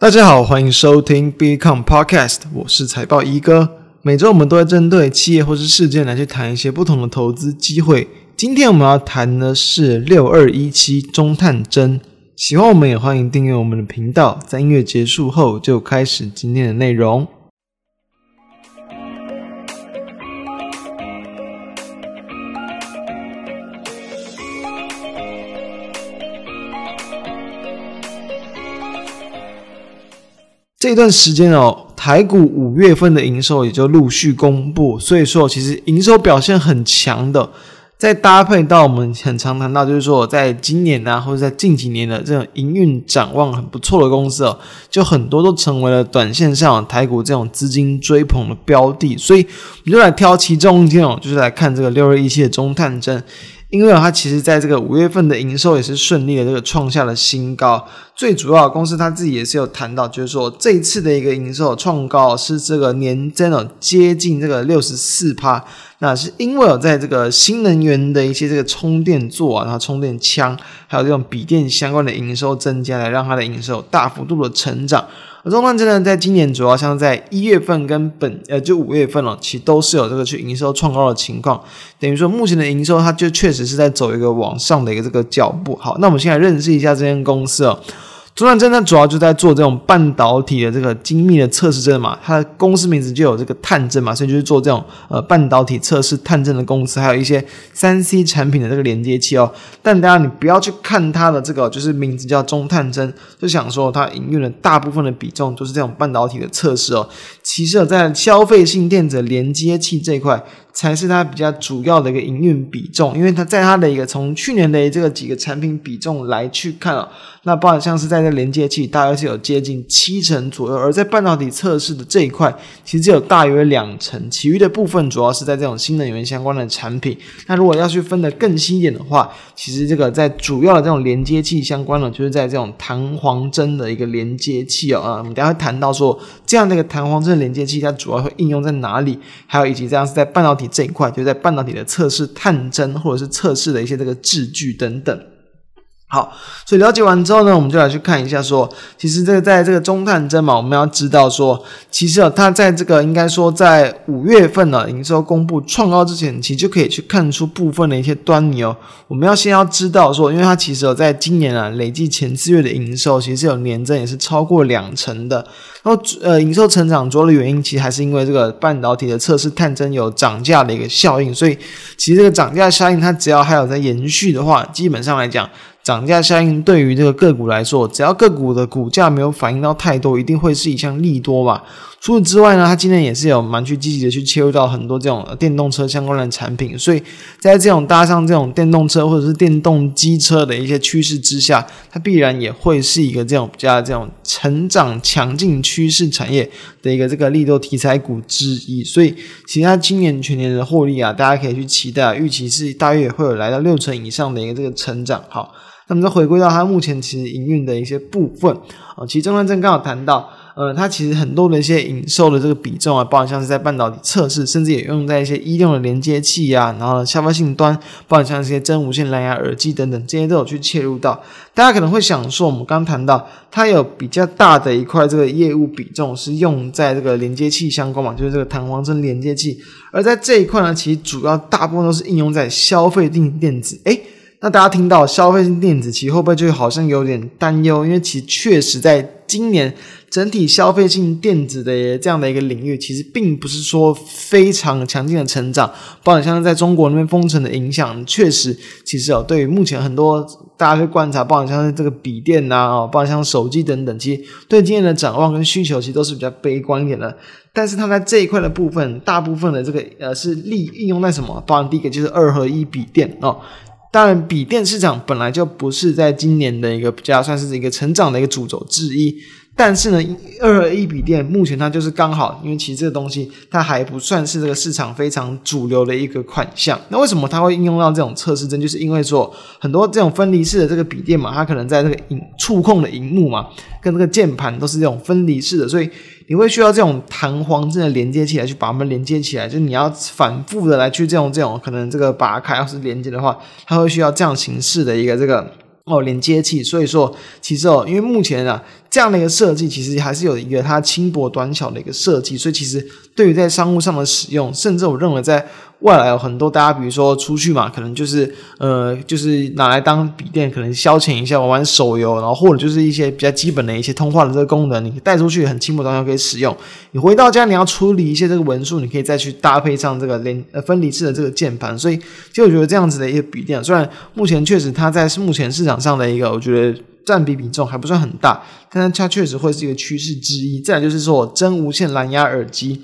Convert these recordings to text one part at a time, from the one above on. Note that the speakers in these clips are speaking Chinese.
大家好，欢迎收听 Become Podcast，我是财报一哥。每周我们都会针对企业或是事件来去谈一些不同的投资机会。今天我们要谈的是六二一七中探针。喜欢我们也欢迎订阅我们的频道。在音乐结束后，就开始今天的内容。这段时间哦，台股五月份的营收也就陆续公布，所以说其实营收表现很强的。再搭配到我们很常谈到，就是说在今年啊，或者在近几年的这种营运展望很不错的公司哦，就很多都成为了短线上台股这种资金追捧的标的。所以我们就来挑其中一件哦，就是来看这个六二一七的中探针。因为它其实在这个五月份的营收也是顺利的，这个创下了新高。最主要公司它自己也是有谈到，就是说这一次的一个营收创高是这个年增哦接近这个六十四趴。那是因为有在这个新能源的一些这个充电座啊，然后充电枪，还有这种笔电相关的营收增加，来让它的营收大幅度的成长。而中冠这呢，在今年主要像在一月份跟本呃就五月份了，其实都是有这个去营收创高的情况。等于说目前的营收，它就确实是在走一个往上的一个这个脚步。好，那我们先来认识一下这间公司哦。中探针呢，主要就在做这种半导体的这个精密的测试针嘛，它的公司名字就有这个探针嘛，所以就是做这种呃半导体测试探针的公司，还有一些三 C 产品的这个连接器哦。但大家你不要去看它的这个就是名字叫中探针，就想说它营运的大部分的比重都是这种半导体的测试哦。其实在消费性电子连接器这一块。才是它比较主要的一个营运比重，因为它在它的一个从去年的这个几个产品比重来去看啊，那包含像是在这连接器大约是有接近七成左右，而在半导体测试的这一块，其实只有大约两成，其余的部分主要是在这种新能源相关的产品。那如果要去分得更细一点的话，其实这个在主要的这种连接器相关的，就是在这种弹簧针的一个连接器啊，我们等下会谈到说这样的一个弹簧针连接器，它主要会应用在哪里，还有以及这样是在半导体。这一块就在半导体的测试探针，或者是测试的一些这个制具等等。好，所以了解完之后呢，我们就来去看一下说，其实这个在这个中探针嘛，我们要知道说，其实哦，它在这个应该说在五月份呢，营收公布创高之前，其实就可以去看出部分的一些端倪哦。我们要先要知道说，因为它其实有在今年啊累计前四月的营收，其实有年增也是超过两成的。然后呃，营收成长主要的原因，其实还是因为这个半导体的测试探针有涨价的一个效应，所以其实这个涨价效应它只要还有在延续的话，基本上来讲。涨价效应对于这个个股来说，只要个股的股价没有反映到太多，一定会是一项利多吧。除此之外呢，它今年也是有蛮去积极的去切入到很多这种电动车相关的产品，所以在这种搭上这种电动车或者是电动机车的一些趋势之下，它必然也会是一个这种比较这种成长强劲趋势产业的一个这个利多题材股之一。所以，其实它今年全年的获利啊，大家可以去期待，预期是大约会有来到六成以上的一个这个成长。好。那么再回归到它目前其实营运的一些部分啊，其实中探针刚好谈到，呃，它其实很多的一些营收的这个比重啊，包含像是在半导体测试，甚至也用在一些医用的连接器啊，然后消费性端，包含像一些真无线蓝牙耳机等等，这些都有去切入到。大家可能会想说，我们刚谈到它有比较大的一块这个业务比重是用在这个连接器相关嘛，就是这个弹簧针连接器，而在这一块呢，其实主要大部分都是应用在消费性电子，诶那大家听到消费性电子，其实会不会就好像有点担忧？因为其实确实在今年整体消费性电子的这样的一个领域，其实并不是说非常强劲的成长。包括像在中国那边封城的影响，确实其实哦，对于目前很多大家去观察，包括像是这个笔电呐，哦，包括像手机等等，其实对今年的展望跟需求，其实都是比较悲观一点的。但是它在这一块的部分，大部分的这个呃是利应用在什么？包含第一个就是二合一笔电哦。当然，笔电市场本来就不是在今年的一个比较算是一个成长的一个主轴之一。但是呢，二合一笔电目前它就是刚好，因为其实这个东西它还不算是这个市场非常主流的一个款项。那为什么它会应用到这种测试针？就是因为说很多这种分离式的这个笔电嘛，它可能在这个荧触控的荧幕嘛，跟这个键盘都是这种分离式的，所以你会需要这种弹簧针的连接器来去把它们连接起来。就你要反复的来去这种这种可能这个拔开要是连接的话，它会需要这样形式的一个这个。哦，连接器，所以说其实哦，因为目前啊，这样的一个设计，其实还是有一个它轻薄短小的一个设计，所以其实对于在商务上的使用，甚至我认为在未来有很多大家，比如说出去嘛，可能就是呃，就是拿来当笔电，可能消遣一下，玩玩手游，然后或者就是一些比较基本的一些通话的这个功能，你带出去很轻薄短小可以使用。你回到家你要处理一些这个文书，你可以再去搭配上这个连呃分离式的这个键盘。所以，其实我觉得这样子的一个笔电，虽然目前确实它在目前市场上的一个，我觉得占比比重还不算很大，但它确实会是一个趋势之一。再就是说真无线蓝牙耳机。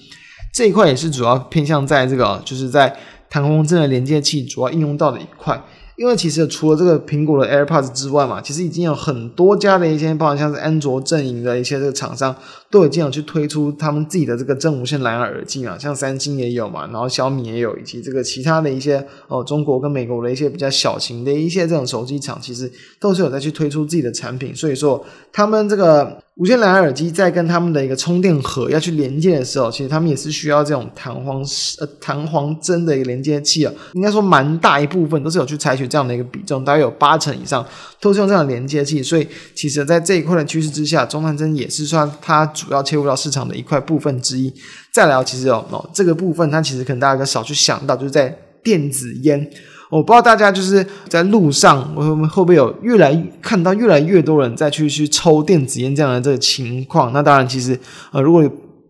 这一块也是主要偏向在这个，就是在弹簧针的连接器主要应用到的一块。因为其实除了这个苹果的 AirPods 之外嘛，其实已经有很多家的一些，包括像是安卓阵营的一些这个厂商，都已经有去推出他们自己的这个真无线蓝牙耳机嘛，像三星也有嘛，然后小米也有，以及这个其他的一些哦，中国跟美国的一些比较小型的一些这种手机厂，其实都是有在去推出自己的产品，所以说他们这个。无线蓝牙耳机在跟他们的一个充电盒要去连接的时候，其实他们也是需要这种弹簧呃弹簧针的一个连接器啊。应该说蛮大一部分都是有去采取这样的一个比重，大概有八成以上都是用这样的连接器。所以其实在这一块的趋势之下，中探针也是算它主要切入到市场的一块部分之一。再来，其实哦哦这个部分它其实可能大家少去想到，就是在电子烟。我不知道大家就是在路上，我们会不会有越来看到越来越多人再去去抽电子烟这样的这个情况？那当然，其实呃，如果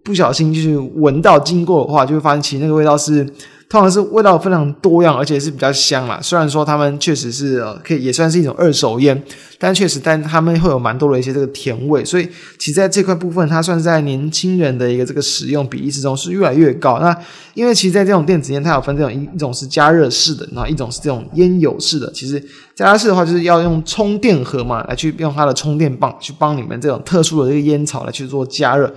不小心就是闻到经过的话，就会发现其实那个味道是。通常是味道非常多样，而且是比较香啦。虽然说他们确实是呃，可以也算是一种二手烟，但确实，但他们会有蛮多的一些这个甜味。所以，其实在这块部分，它算是在年轻人的一个这个使用比例之中是越来越高。那因为其实，在这种电子烟，它有分这种一一种是加热式的，然后一种是这种烟油式的。其实加热式的话，就是要用充电盒嘛，来去用它的充电棒去帮你们这种特殊的这个烟草来去做加热。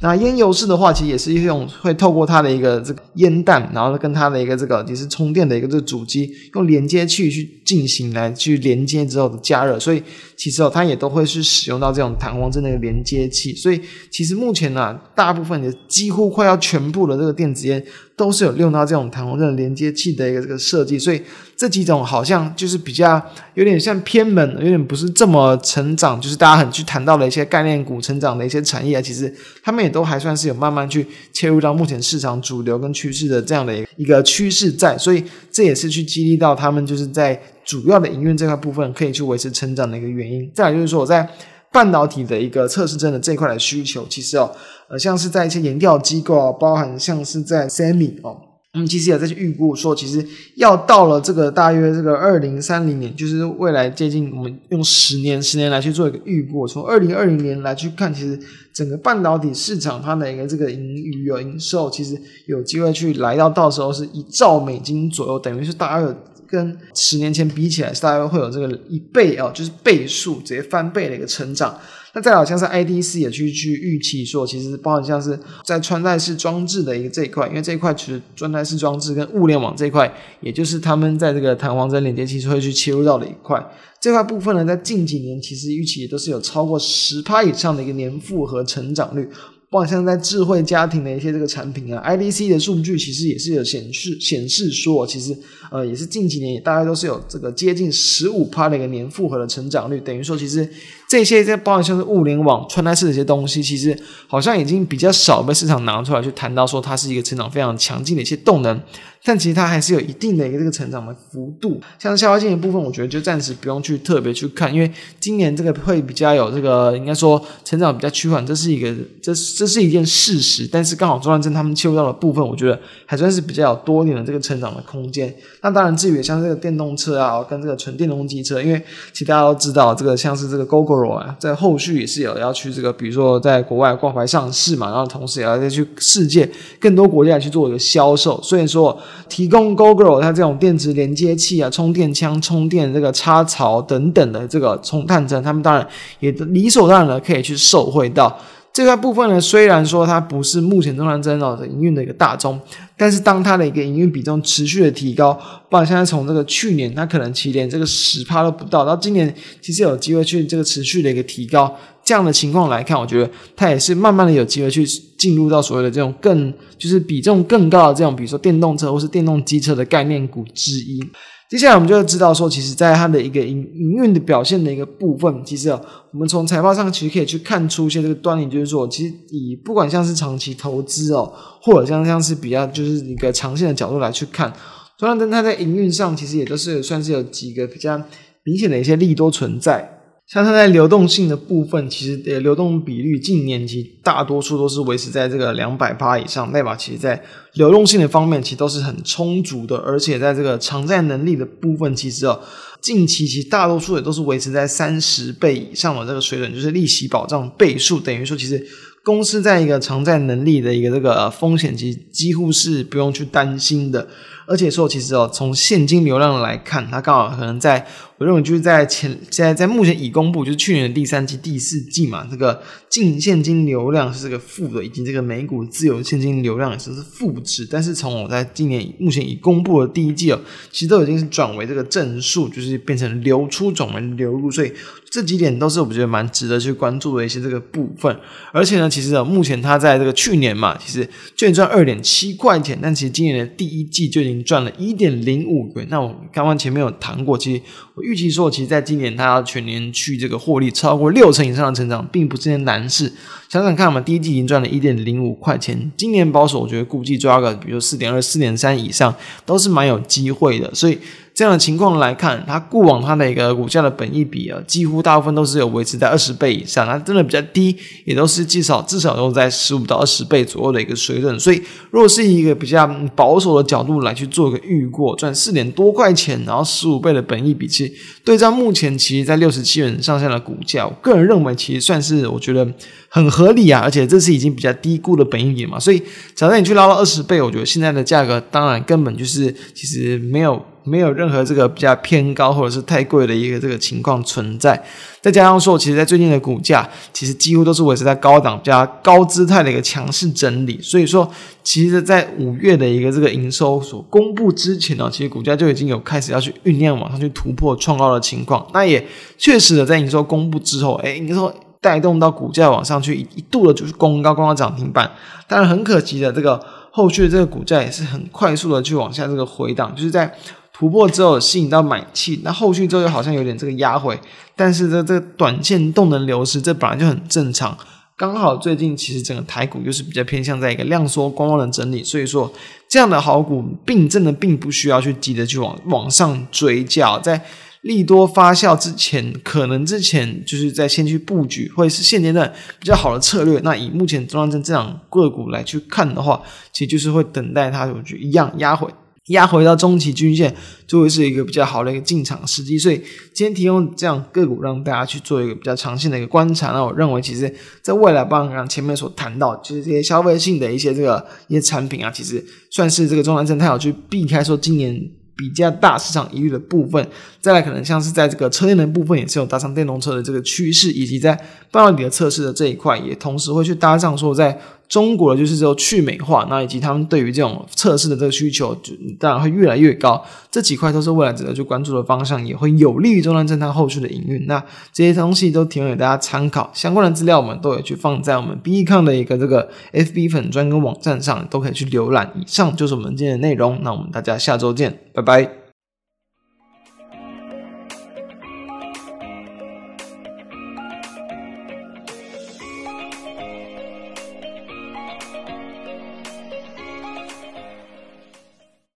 那烟油式的话，其实也是用会透过它的一个这个烟弹，然后跟它的一个这个也是充电的一个这个主机，用连接器去进行来去连接之后的加热，所以其实哦，它也都会是使用到这种弹簧针的一个连接器。所以其实目前呢、大部分的几乎快要全部的这个电子烟。都是有用到这种弹簧针连接器的一个这个设计，所以这几种好像就是比较有点像偏门，有点不是这么成长，就是大家很去谈到的一些概念股成长的一些产业，其实他们也都还算是有慢慢去切入到目前市场主流跟趋势的这样的一个趋势在，所以这也是去激励到他们就是在主要的营运这块部分可以去维持成长的一个原因。再来就是说我在。半导体的一个测试针的这一块的需求，其实哦，呃，像是在一些研调机构啊，包含像是在 Semi 哦，我们，其实也在去预估说，其实要到了这个大约这个二零三零年，就是未来接近我们用十年十年来去做一个预估，从二零二零年来去看，其实整个半导体市场它的一个这个盈余啊营收，其实有机会去来到到时候是一兆美金左右，等于是大约。跟十年前比起来，是大概会有这个一倍哦，就是倍数直接翻倍的一个成长。那再好像是 IDC 也去去预期说，其实包含像是在穿戴式装置的一个这一块，因为这一块其实穿戴式装置跟物联网这一块，也就是他们在这个弹簧针连接器会去切入到的一块。这块部分呢，在近几年其实预期都是有超过十趴以上的一个年复合成长率。包括像在智慧家庭的一些这个产品啊，IDC 的数据其实也是有显示显示说，其实呃也是近几年也大家都是有这个接近十五趴的一个年复合的成长率，等于说其实这些在包含像是物联网、穿戴式的一些东西，其实好像已经比较少被市场拿出来去谈到说它是一个成长非常强劲的一些动能。但其实它还是有一定的一个这个成长的幅度，像消费性的部分，我觉得就暂时不用去特别去看，因为今年这个会比较有这个应该说成长比较趋缓，这是一个这这是一件事实。但是刚好中探针他们切入到的部分，我觉得还算是比较有多一点的这个成长的空间。那当然，至于像这个电动车啊，跟这个纯电动机车，因为其实大家都知道，这个像是这个 GoGo 在后续也是有要去这个，比如说在国外挂牌上市嘛，然后同时也要再去世界更多国家去做一个销售，所以说。提供 Gogoro 它这种电池连接器啊、充电枪、充电这个插槽等等的这个充探针，他们当然也理所当然的可以去受惠到这块部分呢。虽然说它不是目前中探针哦的营运的一个大宗，但是当它的一个营运比重持续的提高，包括现在从这个去年它可能其实连这个十趴都不到，到今年其实有机会去这个持续的一个提高。这样的情况来看，我觉得它也是慢慢的有机会去进入到所谓的这种更就是比重更高的这种，比如说电动车或是电动机车的概念股之一。接下来我们就会知道说，其实在它的一个营营运的表现的一个部分，其实我们从财报上其实可以去看出一些这个端倪，就是说，其实以不管像是长期投资哦，或者像像是比较就是一个长线的角度来去看，中南灯它在营运上其实也都是算是有几个比较明显的一些利多存在。像它在流动性的部分，其实的流动比率近年其实大多数都是维持在这个两百趴以上，代表其实在流动性的方面其实都是很充足的，而且在这个偿债能力的部分，其实哦，近期其实大多数也都是维持在三十倍以上的这个水准，就是利息保障倍数，等于说其实公司在一个偿债能力的一个这个风险，其实几乎是不用去担心的。而且说，其实哦，从现金流量来看，它刚好可能在，我认为就是在前，现在在目前已公布，就是去年的第三季、第四季嘛，这个净现金流量是这个负的，以及这个每股自由现金流量也是是负值。但是从我在今年目前已公布的第一季哦，其实都已经是转为这个正数，就是变成流出转为流入，所以这几点都是我觉得蛮值得去关注的一些这个部分。而且呢，其实哦，目前它在这个去年嘛，其实就赚二点七块钱，但其实今年的第一季就已经。赚了一点零五元，那我刚刚前面有谈过，其实我预期说，其实在今年它要全年去这个获利超过六成以上的成长，并不是件难事。想想看嘛，第一季已经赚了一点零五块钱，今年保守我觉得估计抓个，比如四点二、四点三以上，都是蛮有机会的。所以这样的情况来看，它过往它的一个股价的本益比啊，几乎大部分都是有维持在二十倍以上，它真的比较低，也都是至少至少都在十五到二十倍左右的一个水准。所以，如果是一个比较保守的角度来去做一个预过，赚四点多块钱，然后十五倍的本益比，其实对照目前其实在六十七元上下的股价，我个人认为其实算是我觉得。很合理啊，而且这是已经比较低估的本益比嘛，所以假设你去捞到二十倍，我觉得现在的价格当然根本就是其实没有没有任何这个比较偏高或者是太贵的一个这个情况存在。再加上说，其实在最近的股价其实几乎都是维持在高档、比较高姿态的一个强势整理，所以说其实，在五月的一个这个营收所公布之前呢，其实股价就已经有开始要去酝酿往上去突破创高的情况。那也确实的，在营收公布之后，哎，营收。带动到股价往上去，一度的就是攻高，攻到涨停板。当然很可惜的，这个后续的这个股价也是很快速的去往下这个回档，就是在突破之后吸引到买气，那后续之后又好像有点这个压回。但是这这个短线动能流失，这本来就很正常。刚好最近其实整个台股就是比较偏向在一个量缩观望的整理，所以说这样的好股并真的并不需要去急着去往往上追价，在。利多发酵之前，可能之前就是在先去布局，或者是现阶段比较好的策略。那以目前中央证这样个股来去看的话，其实就是会等待它，我觉一样压回，压回到中期均线，就会是一个比较好的一个进场时机。所以今天提供这样个股让大家去做一个比较长线的一个观察。那我认为，其实在未来，包括前面所谈到，就是这些消费性的一些这个一些产品啊，其实算是这个中南证它有去避开说今年。比较大市场疑虑的部分，再来可能像是在这个车电的部分，也是有搭上电动车的这个趋势，以及在半导体的测试的这一块，也同时会去搭上说在。中国的就是这种去美化，那以及他们对于这种测试的这个需求，就当然会越来越高。这几块都是未来值得去关注的方向，也会有利于中南证它后续的营运。那这些东西都提供给大家参考，相关的资料我们都有去放在我们 BECON 的一个这个 FB 粉专跟网站上，都可以去浏览。以上就是我们今天的内容，那我们大家下周见，拜拜。